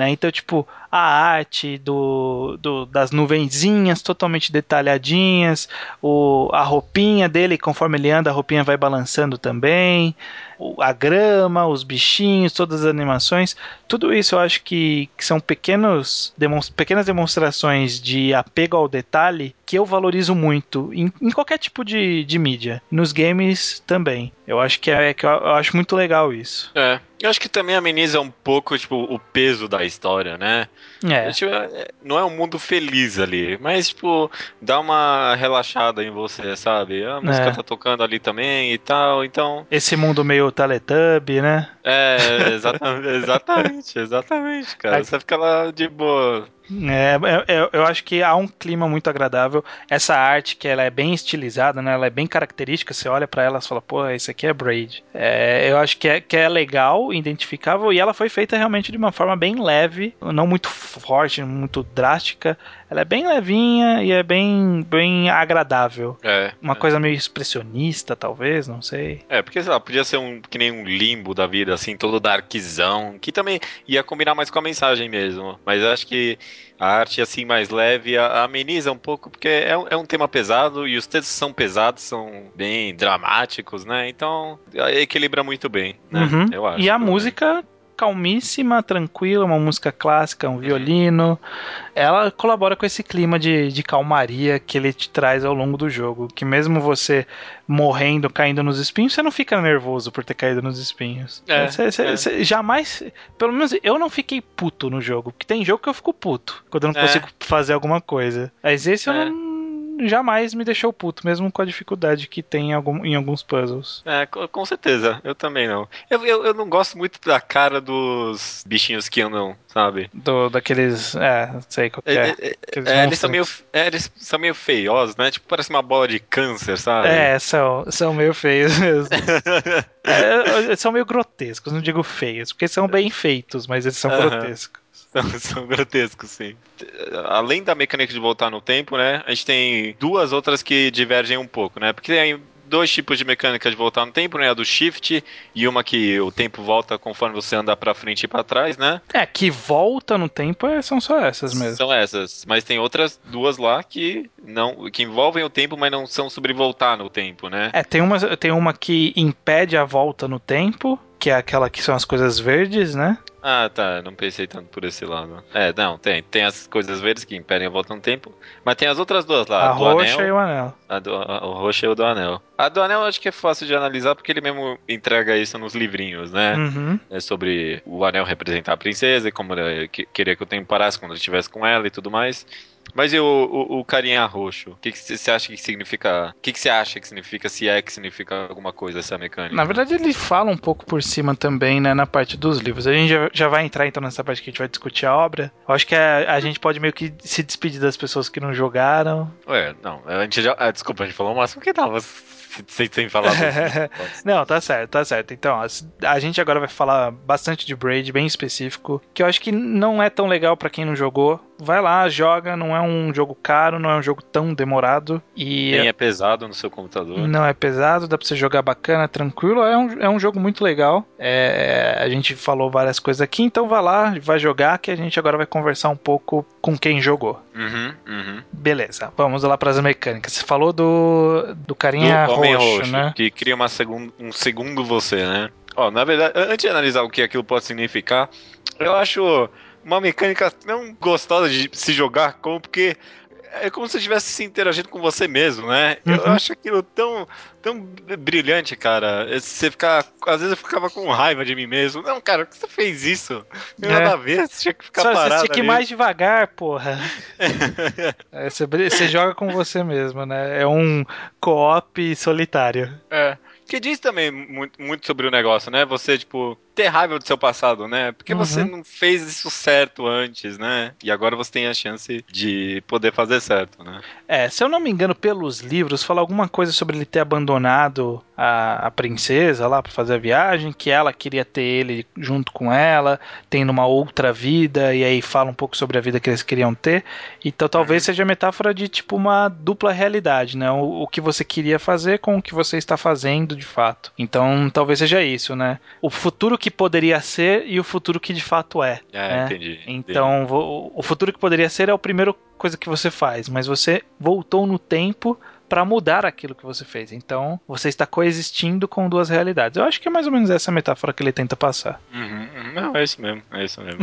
Né? Então, tipo, a arte do, do, das nuvenzinhas totalmente detalhadinhas, o, a roupinha dele, conforme ele anda, a roupinha vai balançando também, o, a grama, os bichinhos, todas as animações, tudo isso eu acho que, que são pequenos, pequenas demonstrações de apego ao detalhe que eu valorizo muito em, em qualquer tipo de, de mídia. Nos games também. Eu acho que é que eu, eu acho muito legal isso. É. Eu acho que também ameniza um pouco, tipo, o peso da história, né? É. Tipo, é, não é um mundo feliz ali, mas, tipo, dá uma relaxada em você, sabe? A música É. tá tocando ali também e tal, então. Esse mundo meio Teletubby, né? É, exatamente, exatamente, exatamente, cara. Você fica lá de boa. É, é, é, eu acho que há um clima muito agradável. Essa arte que ela é bem estilizada, né? Ela é bem característica. Você olha pra ela e fala, pô, isso aqui é Braid. É, eu acho que é, que é legal, identificável e ela foi feita realmente de uma forma bem leve, não muito forte, muito drástica. Ela é bem levinha e é bem, bem agradável. É. Uma é. coisa meio expressionista, talvez, não sei. É, porque, sei lá, podia ser um, que nem um limbo da vida, assim, todo darkzão, que também ia combinar mais com a mensagem mesmo. Mas acho que a arte, assim, mais leve, ameniza um pouco, porque é, um- é um tema pesado e os textos são pesados, são bem dramáticos, né? Então, equilibra muito bem, né? Uhum. Eu acho. E a música calmíssima, tranquila, uma música clássica, um violino. Ela colabora com esse clima de, de calmaria que ele te traz ao longo do jogo. Que mesmo você morrendo, caindo nos espinhos, você não fica nervoso por ter caído nos espinhos. É, Você- você- é. você jamais. Pelo menos eu não fiquei puto no jogo. Porque tem jogo que eu fico puto quando eu não É. consigo fazer alguma coisa. Mas esse eu É. não. Jamais me deixou puto, mesmo com a dificuldade que tem em, algum- em alguns puzzles. É, co- com certeza. Eu também não. Eu, eu, eu não gosto muito da cara dos bichinhos que andam, sabe? Do, daqueles. É, sei qual que É, é. é, é, eles, são meio, é, eles são meio feiosos, né? Tipo, parece uma bola de câncer, sabe? É, são, são meio feios mesmo. É, são meio grotescos, não digo feios, porque são bem feitos, mas eles são Aham. grotescos. São, são grotescos, sim. Além da mecânica de voltar no tempo, né? A gente tem duas outras que divergem um pouco, né? Porque tem dois tipos de mecânica de voltar no tempo, né? A do shift e uma que o tempo volta conforme você anda pra frente e pra trás, né? É, que volta no tempo é- são só essas mesmo. São essas. Mas tem outras duas lá que não que envolvem o tempo, mas não são sobre voltar no tempo, né? É, tem uma, tem uma que impede a volta no tempo, que é aquela que são as coisas verdes, né? Ah, tá. Não pensei tanto por esse lado. É, não, tem. Tem as coisas verdes que impedem a volta no tempo. Mas tem as outras duas lá. a do roxa anel, e o anel. A do, a, o roxo e o do anel. A do anel eu acho que é fácil de analisar porque ele mesmo entrega isso nos livrinhos, né? Uhum. É sobre o anel representar a princesa e como ele que- queria que o tempo parasse quando ele estivesse com ela e tudo mais. Mas e o, o, o carinha roxo? O que você acha que significa? O que você acha que significa? Se é que significa alguma coisa essa mecânica? Na verdade, ele fala um pouco por cima também, né, na parte dos livros. A gente já, já vai entrar então nessa parte que a gente vai discutir a obra. Eu acho que a, a gente pode meio que se despedir das pessoas que não jogaram. Ué, não. A gente já. ah, desculpa, a gente falou o máximo que tava sem, sem falar. dos- Não, tá certo, tá certo. Então, a gente agora vai falar bastante de Braid, bem específico, que eu acho que não é tão legal pra quem não jogou. Vai lá, joga, não é um jogo caro, não é um jogo tão demorado e Nem é pesado no seu computador. não é pesado, dá pra você jogar bacana, tranquilo. É um, é um jogo muito legal. É, a gente falou várias coisas aqui, então vai lá, vai jogar, que a gente agora vai conversar um pouco com quem jogou. Uhum, uhum. Beleza, vamos lá pras mecânicas. Você falou do, do carinha do Homem roxo, Roxo, né? que cria uma segun, um segundo você, né? Ó, na verdade, antes de analisar o que aquilo pode significar, eu acho uma mecânica tão gostosa de se jogar como porque é como se você estivesse se interagindo com você mesmo, né? Eu Uhum. acho aquilo tão, tão brilhante, cara. Você ficar. Às vezes eu ficava com raiva de mim mesmo. Não, cara, por que você fez isso? É. nada a ver, você tinha que ficar Só, parado. você tinha que ir mais devagar, porra. É, você, você joga com você mesmo, né? É um co-op solitário. É. Que diz também muito, muito sobre o negócio, né? Você, tipo, ter raiva do seu passado, né? Porque você Uhum. não fez isso certo antes, né? E agora você tem a chance de poder fazer certo, né? É, se eu não me engano, pelos livros, fala alguma coisa sobre ele ter abandonado a, a princesa lá pra fazer a viagem, que ela queria ter ele junto com ela, tendo uma outra vida, e aí fala um pouco sobre a vida que eles queriam ter. Então talvez seja metáfora de tipo uma dupla realidade, né? O, o que você queria fazer com o que você está fazendo de fato. Então talvez seja isso, né? O futuro que poderia ser e o futuro que de fato é. É, né? entendi. Então, vo- o futuro que poderia ser é a primeira coisa que você faz, mas você voltou no tempo para mudar aquilo que você fez. Então, você está coexistindo com duas realidades. Eu acho que é mais ou menos essa metáfora que ele tenta passar. Uhum, uhum. Não, é isso mesmo, é isso mesmo.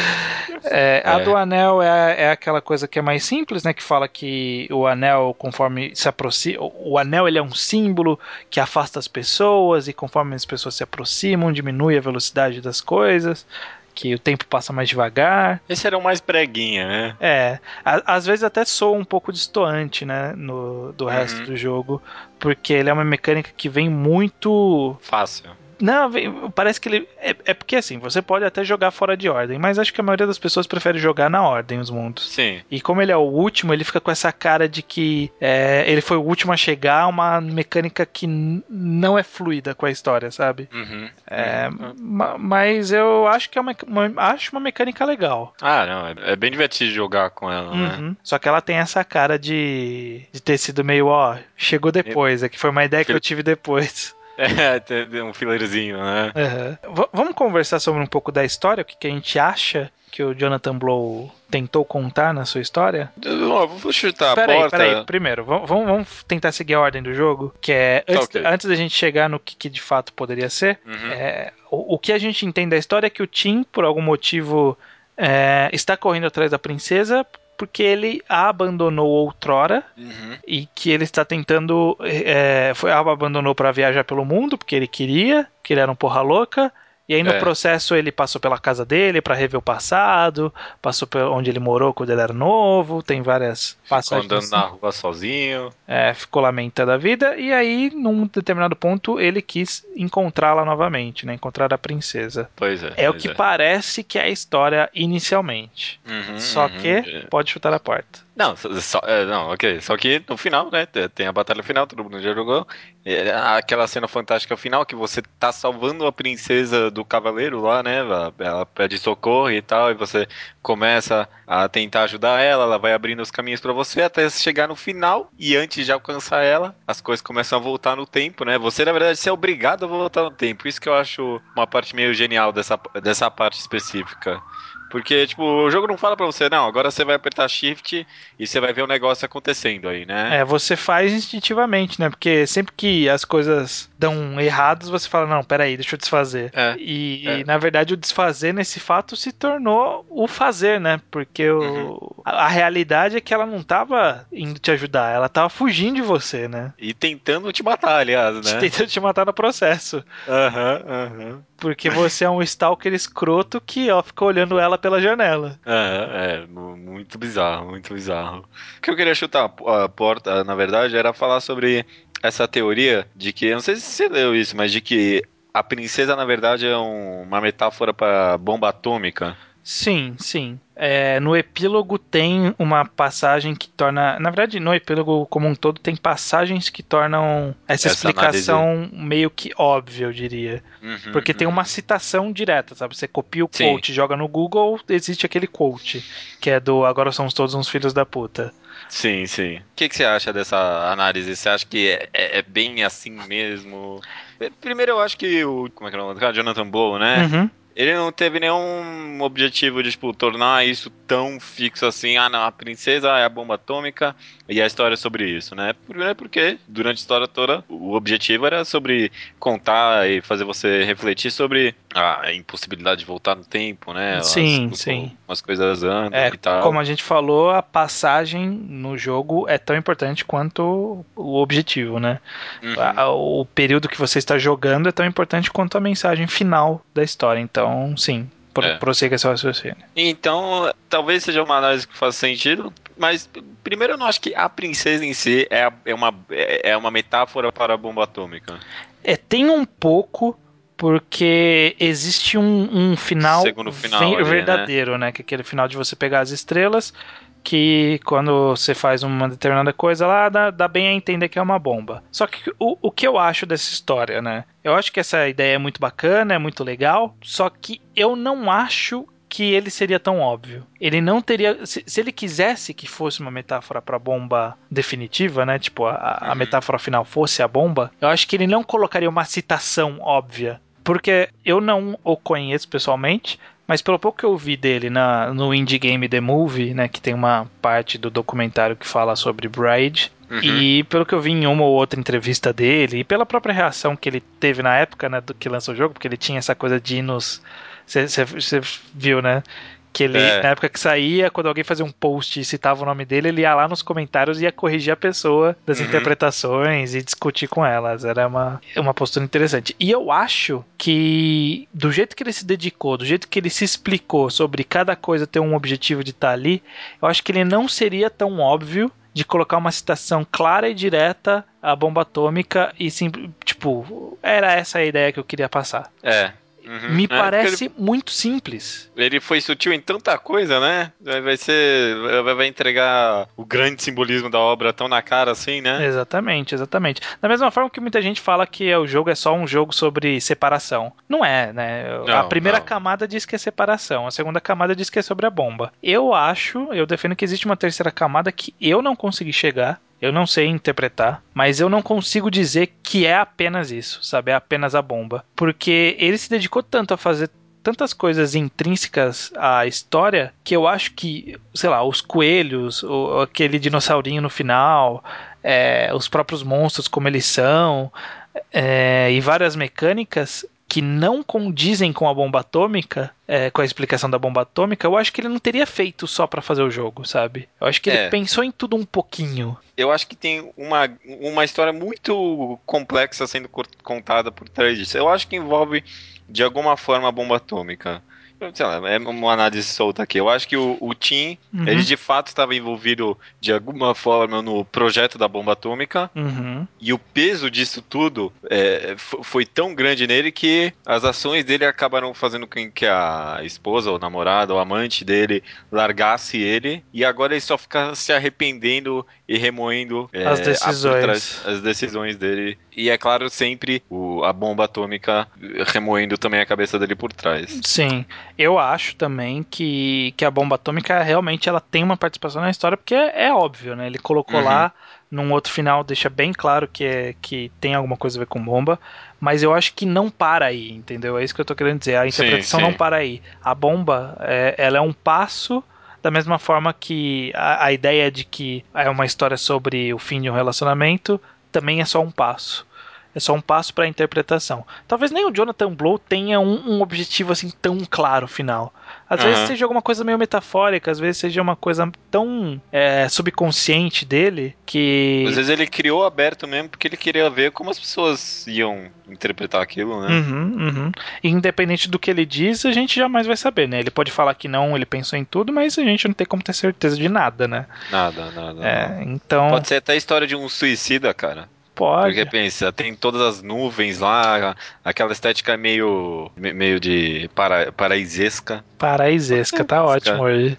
é, a é. do anel é, é aquela coisa que é mais simples, né? Que fala que o anel, conforme se aproxima, o anel ele é um símbolo que afasta as pessoas e conforme as pessoas se aproximam, diminui a velocidade das coisas que o tempo passa mais devagar. Esse era o mais preguinha, né? É, a, às vezes até soa um pouco distoante, né, no, do resto uhum. do jogo, porque ele é uma mecânica que vem muito fácil. Não, parece que ele. É, é, porque assim, você pode até jogar fora de ordem, mas acho que a maioria das pessoas prefere jogar na ordem os mundos. Sim. E como ele é o último, ele fica com essa cara de que é, ele foi o último a chegar, uma mecânica que não é fluida com a história, sabe? Uhum. É, uhum. Mas eu acho que é uma, uma, acho uma mecânica legal. Ah, não, é, é bem divertido jogar com ela, né? uhum. né? Só que ela tem essa cara de, de ter sido meio, ó, chegou depois, é que foi uma ideia que eu tive depois. É, um filerzinho, né? Uhum. Vamos conversar sobre um pouco da história, o que, que a gente acha que o Jonathan Blow tentou contar na sua história? Eu vou chutar pera a porta. Peraí, peraí. Primeiro, vamos, vamos, tentar seguir a ordem do jogo, que é... Tá, antes, okay. antes da gente chegar no que, que de fato poderia ser, uhum. é, o, o, que a gente entende da história é que o Tim, por algum motivo, é, está correndo atrás da princesa porque ele a abandonou outrora uhum. e que ele está tentando. É, foi, a abandonou para viajar pelo mundo porque ele queria, que ele era um porra louca. E aí no é. processo ele passou pela casa dele para rever o passado, passou por onde ele morou quando ele era novo, tem várias passagens. Ficou andando assim. na rua sozinho. É, ficou lamentando a vida e aí num determinado ponto ele quis encontrá-la novamente, né, encontrar a princesa. Pois é. É o que é. parece que é a história inicialmente. Uhum, Só uhum, que é. pode chutar a porta. Não, só, é, não, ok. Só que no final, né? Tem a batalha final, todo mundo já jogou. É, aquela cena fantástica final que você tá salvando a princesa do cavaleiro lá, né? Ela, pede socorro e tal, e você começa a tentar ajudar ela, ela vai abrindo os caminhos para você até chegar no final. E antes de alcançar ela, as coisas começam a voltar no tempo, né? Você, na verdade, é obrigado a voltar no tempo. Isso que eu acho uma parte meio genial dessa, dessa parte específica. Porque, tipo, o jogo não fala pra você, não, agora você vai apertar shift e você vai ver o negócio acontecendo aí, né? É, você faz instintivamente, né? Porque sempre que as coisas dão errados, você fala, não, peraí, deixa eu desfazer. É, e, é. na verdade, o desfazer nesse fato se tornou o fazer, né? Porque uhum. o, a, a, realidade é que ela não tava indo te ajudar, ela tava fugindo de você, né? E tentando te matar, aliás, né? Tentando te matar no processo. Aham, uhum, aham. Uhum. Porque você é um stalker escroto que, ó, fica olhando ela pela janela. É, é, muito bizarro, muito bizarro. O que eu queria chutar a porta, na verdade, era falar sobre essa teoria de que, não sei se você leu isso, mas de que a princesa, na verdade, é um, uma metáfora para bomba atômica. Sim, sim. É, no epílogo tem uma passagem que torna. Na verdade, no epílogo como um todo, tem passagens que tornam essa, essa explicação análise. meio que óbvia, eu diria. Uhum, Porque uhum. tem uma citação direta, sabe? Você copia o Sim. quote, joga no Google, existe aquele quote, que é do Agora somos todos uns filhos da puta. Sim, sim. O que, que você acha dessa análise? Você acha que é, é, é bem assim mesmo? Primeiro, eu acho que o. Como é que é o nome? Jonathan Blow, né? Uhum ele não teve nenhum objetivo de, tipo, tornar isso tão fixo assim. Ah, não, a princesa é a bomba atômica e a história é sobre isso, né? Primeiro porque, durante a história toda, o objetivo era sobre contar e fazer você refletir sobre a impossibilidade de voltar no tempo, né? Sim, as, sim. Umas coisas andam é, e tal. Como a gente falou, a passagem no jogo é tão importante quanto o objetivo, né? Uhum. o período que você está jogando é tão importante quanto a mensagem final da história. Então, sim, é. prossiga seu raciocínio. Então, talvez seja uma análise que faça sentido, mas primeiro eu não acho que a princesa em si é, é, uma, é, é uma metáfora para a bomba atômica. É, tem um pouco, porque existe um, um final, final ali, né? verdadeiro, né? né? Que é aquele final de você pegar as estrelas, que quando você faz uma determinada coisa lá, dá, dá bem a entender que é uma bomba. Só que o, o que eu acho dessa história, né? Eu acho que essa ideia é muito bacana, é muito legal, só que eu não acho que ele seria tão óbvio. Ele não teria. Se, se ele quisesse que fosse uma metáfora para bomba definitiva, né? Tipo, a, a uhum. metáfora final fosse a bomba, eu acho que ele não colocaria uma citação óbvia. Porque eu não o conheço pessoalmente, mas pelo pouco que eu vi dele na, no Indie Game The Movie, né, que tem uma parte do documentário que fala sobre Bride, Uhum. E pelo que eu vi em uma ou outra entrevista dele, e pela própria reação que ele teve na época, né, do que lançou o jogo, porque ele tinha essa coisa de nos. Você viu, né? Que ele, é. na época que saía, quando alguém fazia um post e citava o nome dele, ele ia lá nos comentários e ia corrigir a pessoa das uhum. interpretações e discutir com elas. Era uma, uma postura interessante. E eu acho que, do jeito que ele se dedicou, do jeito que ele se explicou sobre cada coisa ter um objetivo de estar ali, eu acho que ele não seria tão óbvio de colocar uma citação clara e direta à bomba atômica e sim, tipo, era essa a ideia que eu queria passar. É, Uhum. Me é, parece ele, muito simples. Ele foi sutil em tanta coisa, né? Vai ser. Vai entregar o grande simbolismo da obra tão na cara assim, né? Exatamente, exatamente. Da mesma forma que muita gente fala que o jogo é só um jogo sobre separação. Não é, né? Não, a primeira não. camada diz que é separação, a segunda camada diz que é sobre a bomba. Eu acho, eu defendo que existe uma terceira camada que eu não consegui chegar, eu não sei interpretar, mas eu não consigo dizer que é apenas isso, sabe? É apenas a bomba. Porque ele se dedicou tanto a fazer tantas coisas intrínsecas à história que eu acho que, sei lá, os coelhos, aquele dinossaurinho no final, é, os próprios monstros como eles são, é, e várias mecânicas que não condizem com a bomba atômica, é, com a explicação da bomba atômica, eu acho que ele não teria feito só para fazer o jogo, sabe? Eu acho que ele é. pensou em tudo um pouquinho. Eu acho que tem uma, uma história muito complexa sendo contada por trás disso. Eu acho que envolve, de alguma forma, a bomba atômica sei lá, é uma análise solta aqui. Eu acho que o, o Tim, uhum. ele de fato estava envolvido de alguma forma no projeto da bomba atômica. Uhum. E o peso disso tudo é, foi tão grande nele que as ações dele acabaram fazendo com que a esposa, ou namorada, ou amante dele largasse ele. E agora ele só fica se arrependendo e remoendo é, as decisões. as decisões dele. E é claro, sempre o, a bomba atômica remoendo também a cabeça dele por trás. Sim. Eu acho também que, que a bomba atômica realmente ela tem uma participação na história, porque é, é óbvio, né? Ele colocou uhum. lá num outro final, deixa bem claro que, é, que tem alguma coisa a ver com bomba, mas eu acho que não para aí, entendeu? É isso que eu tô querendo dizer. A interpretação sim, sim. não para aí. A bomba, é, ela é um passo da mesma forma que a, a, ideia de que é uma história sobre o fim de um relacionamento também é só um passo. É só um passo para a interpretação. Talvez nem o Jonathan Blow tenha um, um objetivo assim tão claro final. Às uhum. vezes seja alguma coisa meio metafórica, às vezes seja uma coisa tão é, subconsciente dele que. Às vezes ele criou aberto mesmo porque ele queria ver como as pessoas iam interpretar aquilo, né? Uhum, uhum. Independente do que ele diz, a gente jamais vai saber, né? Ele pode falar que não, ele pensou em tudo, mas a gente não tem como ter certeza de nada, né? Nada, nada. É, então. Pode ser até a história de um suicida, cara. Pode. Porque pensa, tem todas as nuvens lá, aquela estética meio, meio de para, paraisesca. Paraisesca, tá ótimo hoje.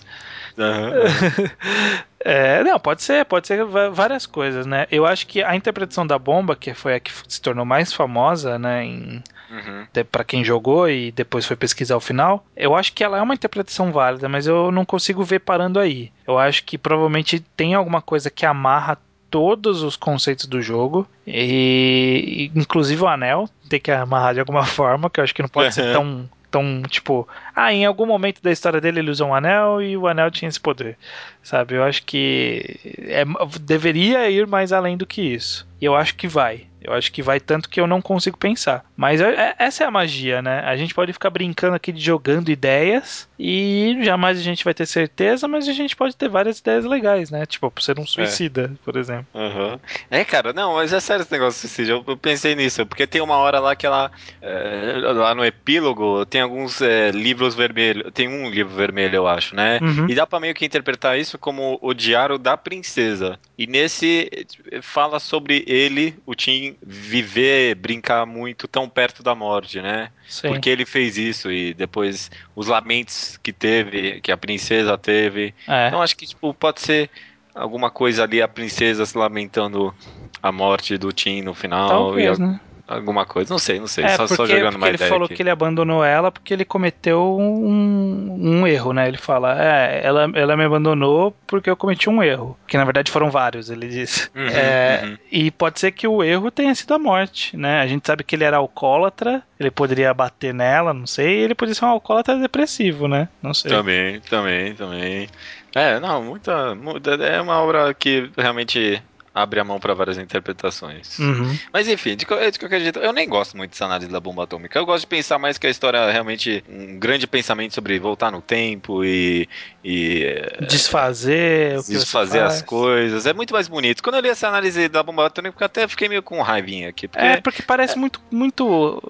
Uhum. é, não, pode ser, pode ser várias coisas, né? Eu acho que a interpretação da bomba, que foi a que se tornou mais famosa, né, em, uhum. para quem jogou e depois foi pesquisar o final, eu acho que ela é uma interpretação válida, mas eu não consigo ver parando aí. Eu acho que provavelmente tem alguma coisa que amarra todos os conceitos do jogo e inclusive o anel tem que amarrar de alguma forma, que eu acho que não pode ser tão tão tipo, ah, em algum momento da história dele ele usou um anel e o anel tinha esse poder, sabe? Eu acho que é, deveria ir mais além do que isso. E eu acho que vai. Eu acho que vai tanto que eu não consigo pensar. Mas é, é, essa é a magia, né? A gente pode ficar brincando aqui de jogando ideias e jamais a gente vai ter certeza, mas a gente pode ter várias ideias legais, né? Tipo, por ser um suicida, é. por exemplo. Uhum. É, cara, não, mas é sério esse negócio de suicídio. Eu, eu pensei nisso, porque tem uma hora lá que ela. É, lá no epílogo tem alguns é, livros vermelhos. Tem um livro vermelho, eu acho, né? Uhum. E dá pra meio que interpretar isso como o diário da princesa. E nesse fala sobre ele, o Tim, viver, brincar muito tão perto da morte, né? Sim. Porque ele fez isso e depois os lamentos que teve, que a princesa teve. É. Então acho que tipo, pode ser alguma coisa ali, a princesa se lamentando a morte do Tim no final. Talvez, e, né? Alguma coisa, não sei, não sei, é, só, porque, só jogando mais ele falou aqui. que ele abandonou ela porque ele cometeu um, um erro, né? Ele fala, é, ela, ela me abandonou porque eu cometi um erro, que na verdade foram vários, ele disse. Uhum, é, uhum. E pode ser que o erro tenha sido a morte, né? A gente sabe que ele era alcoólatra, ele poderia bater nela, não sei, ele poderia ser um alcoólatra depressivo, né? Não sei. Também, também, também. É, não, muita, muita é uma obra que realmente abre a mão para várias interpretações. Uhum. Mas enfim, de, de, qualquer jeito, eu nem gosto muito dessa análise da bomba atômica. Eu gosto de pensar mais que a história é realmente um grande pensamento sobre voltar no tempo e. e desfazer. desfazer as coisas. É muito mais bonito. Quando eu li essa análise da bomba atômica, eu até fiquei meio com raivinha aqui. Porque, é, porque parece é, muito. muito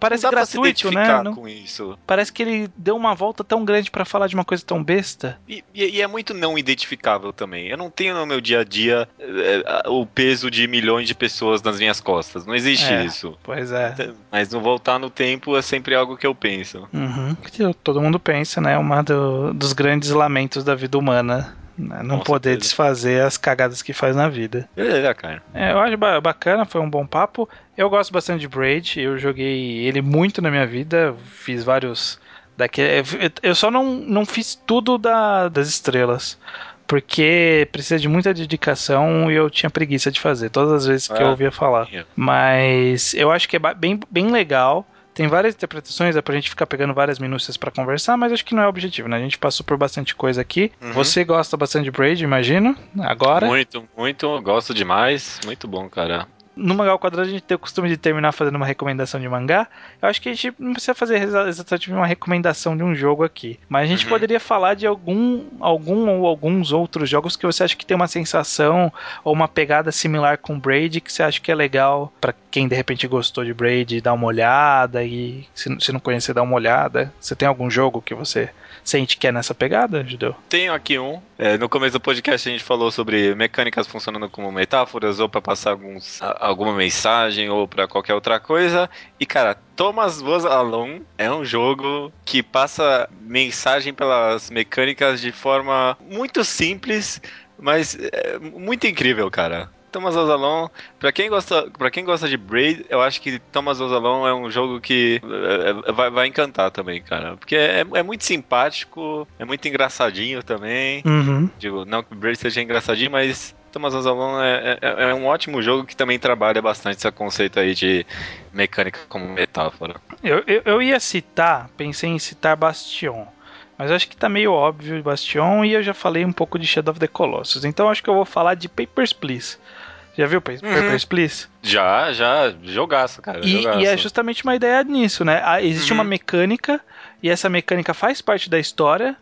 parece gratuito, né? Não, com isso. Parece que ele deu uma volta tão grande para falar de uma coisa tão besta. E, e, e, é muito não identificável também. Eu não tenho no meu dia a dia é, o peso de milhões de pessoas nas minhas costas. Não existe é, isso. Pois é. Mas no voltar no tempo é sempre algo que eu penso. Uhum. Todo mundo pensa, né? Uma do, dos grandes lamentos da vida humana. Né? Não Com poder certeza. desfazer as cagadas que faz na vida. Beleza, cara. É, eu acho bacana, foi um bom papo. Eu gosto bastante de Braid, eu joguei ele muito na minha vida, fiz vários. Daquele, eu só não, não fiz tudo da, das estrelas porque precisa de muita dedicação e eu tinha preguiça de fazer todas as vezes que é. eu ouvia falar. Mas eu acho que é bem, bem legal. Tem várias interpretações, é pra gente ficar pegando várias minúcias para conversar, mas acho que não é o objetivo, né? A gente passou por bastante coisa aqui. Uhum. Você gosta bastante de Braid, imagino, agora? Muito, muito, gosto demais. Muito bom, cara no Mangá ao Quadrado a gente tem o costume de terminar fazendo uma recomendação de mangá. Eu acho que a gente não precisa fazer exatamente uma recomendação de um jogo aqui. Mas a gente uhum. poderia falar de algum, algum ou alguns outros jogos que você acha que tem uma sensação ou uma pegada similar com Braid que você acha que é legal para quem de repente gostou de Braid dar uma olhada e se, se não conhecer dar uma olhada. Você tem algum jogo que você sente que é nessa pegada, Judeu? Tenho aqui um. É, no começo do podcast a gente falou sobre mecânicas funcionando como metáforas ou para passar alguns, alguma mensagem ou para qualquer outra coisa. E cara, Thomas Was Alone é um jogo que passa mensagem pelas mecânicas de forma muito simples, mas é muito incrível, cara. Thomas Ozalon, para quem gosta, para quem gosta de Braid, eu acho que Thomas Ozalon é um jogo que é, é, vai, vai, encantar também, cara, porque é, é, muito simpático, é muito engraçadinho também. Uhum. Digo, não que Braid seja engraçadinho, mas Thomas Ozalon é, é, é, um ótimo jogo que também trabalha bastante esse conceito aí de mecânica como metáfora. Eu, eu, eu ia citar, pensei em citar Bastion. Mas acho que tá meio óbvio Bastion e eu já falei um pouco de Shadow of the Colossus. Então acho que eu vou falar de Papers, Please. Já viu Papers, uhum. Please? Já, já. Jogaço, cara. E, jogaço. e é justamente uma ideia nisso, né? Ah, existe uhum. uma mecânica e essa mecânica faz parte da história.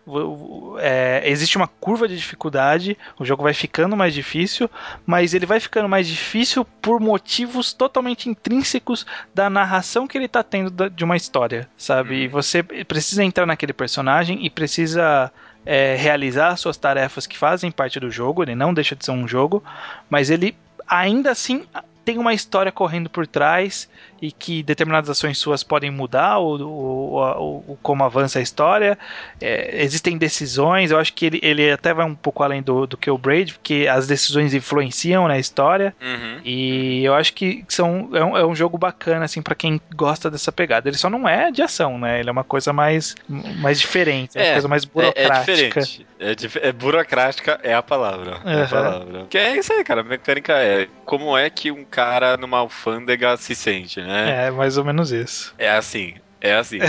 É, existe uma curva de dificuldade, o jogo vai ficando mais difícil, mas ele vai ficando mais difícil por motivos totalmente intrínsecos da narração que ele está tendo de uma história, sabe? E uhum. você precisa entrar naquele personagem e precisa é, realizar suas tarefas que fazem parte do jogo, ele não deixa de ser um jogo, mas ele ainda assim tem uma história correndo por trás e que determinadas ações suas podem mudar o, o, o, o como avança a história. É, existem decisões, eu acho que ele, ele até vai um pouco além do, do que o Braid, porque as decisões influenciam na história. Uhum. E eu acho que são, é, um, é um jogo bacana, assim, para quem gosta dessa pegada. Ele só não é de ação, né? Ele é uma coisa mais, mais diferente, é uma é, coisa mais burocrática. É, é diferente. É, é, burocrática é a palavra. Uhum. É a palavra. Que é isso aí, cara. A mecânica é como é que um cara numa alfândega se sente, né? É, mais ou menos isso. É assim, é assim.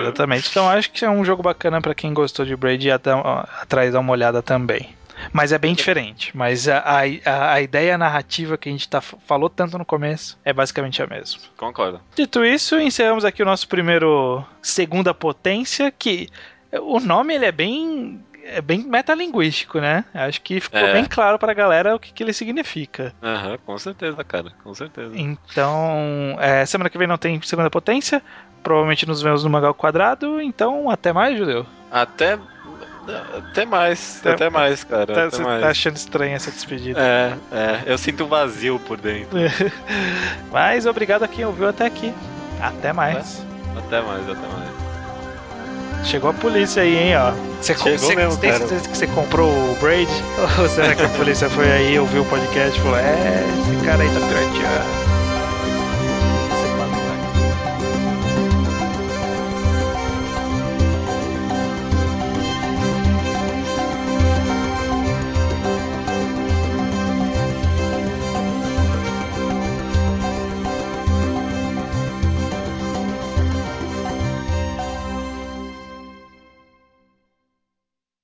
Exatamente. Então acho que é um jogo bacana para quem gostou de Braid atrás dar uma olhada também. Mas é bem diferente. Mas a, a, a ideia narrativa que a gente tá, falou tanto no começo é basicamente a mesma. Concordo. Dito isso, encerramos aqui o nosso primeiro Segunda Potência, que o nome ele é bem é bem metalinguístico, né? Acho que ficou é. bem claro pra galera o que, que ele significa. Aham, uhum, com certeza, cara, com certeza. Então, é, semana que vem não tem segunda potência, provavelmente nos vemos no Mangal Quadrado, então até mais, Judeu. Até até mais, até, até mais, cara. Até, até você mais. tá achando estranha essa despedida. É, é, eu sinto vazio por dentro. Mas obrigado a quem ouviu até aqui. Até mais. Até mais, até mais. Chegou a polícia aí, hein, ó. Você, Chegou você mesmo, tem certeza que você comprou o Braid? Ou será que a polícia foi aí, ouviu o podcast e falou: É, esse cara aí tá pirateando?